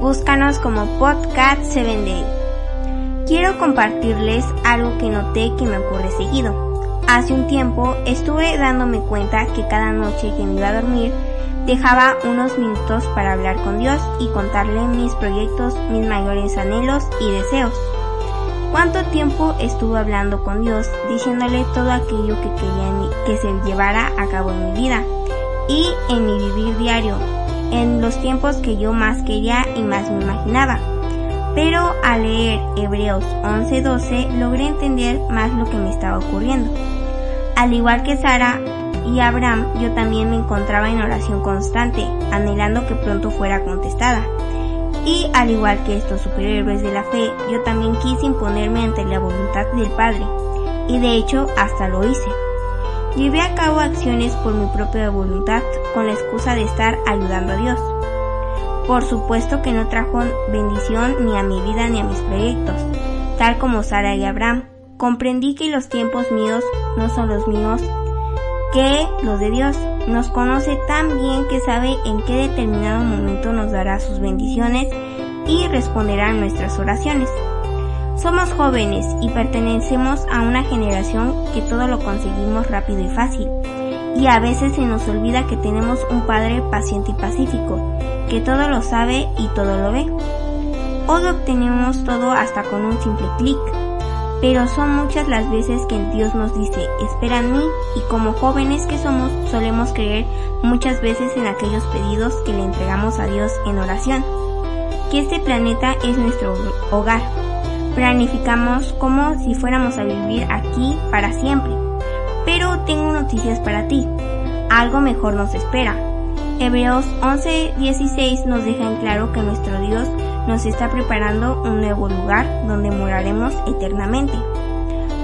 Búscanos como Podcast 7 Day. Quiero compartirles algo que noté que me ocurre seguido. Hace un tiempo estuve dándome cuenta que cada noche que me iba a dormir dejaba unos minutos para hablar con Dios y contarle mis proyectos, mis mayores anhelos y deseos. ¿Cuánto tiempo estuve hablando con Dios, diciéndole todo aquello que quería que se llevara a cabo en mi vida y en mi vivir diario, en los tiempos que yo más quería y más me imaginaba. Pero al leer Hebreos 11:12 logré entender más lo que me estaba ocurriendo. Al igual que Sara y Abraham, yo también me encontraba en oración constante, anhelando que pronto fuera contestada. Y al igual que estos superhéroes de la fe, yo también quise imponerme ante la voluntad del Padre. Y de hecho, hasta lo hice. Llevé a cabo acciones por mi propia voluntad con la excusa de estar ayudando a Dios. Por supuesto que no trajo bendición ni a mi vida ni a mis proyectos, tal como Sara y Abraham. Comprendí que los tiempos míos no son los míos que los de Dios. Nos conoce tan bien que sabe en qué determinado momento nos dará sus bendiciones y responderá a nuestras oraciones. Somos jóvenes y pertenecemos a una generación que todo lo conseguimos rápido y fácil. Y a veces se nos olvida que tenemos un Padre paciente y pacífico, que todo lo sabe y todo lo ve. Hoy obtenemos todo hasta con un simple clic. Pero son muchas las veces que Dios nos dice, espera en mí, y como jóvenes que somos, solemos creer muchas veces en aquellos pedidos que le entregamos a Dios en oración. Que este planeta es nuestro hogar, Planificamos como si fuéramos a vivir aquí para siempre. Pero tengo noticias para ti. Algo mejor nos espera. Hebreos 11:16 nos deja en claro que nuestro Dios nos está preparando un nuevo lugar donde moraremos eternamente.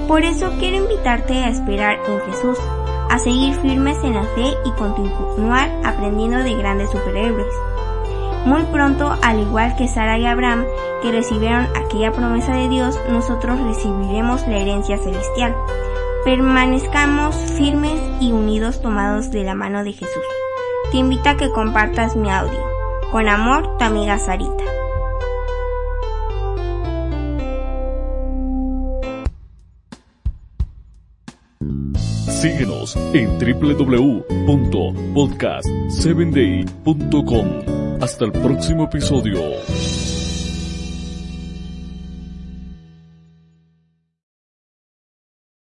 Por eso quiero invitarte a esperar en Jesús, a seguir firmes en la fe y continuar aprendiendo de grandes superhéroes. Muy pronto, al igual que Sara y Abraham, que recibieron aquella promesa de Dios, nosotros recibiremos la herencia celestial. Permanezcamos firmes y unidos tomados de la mano de Jesús. Te invito a que compartas mi audio. Con amor, tu amiga Sarita. Síguenos en www.podcast7day.com. Hasta el próximo episodio.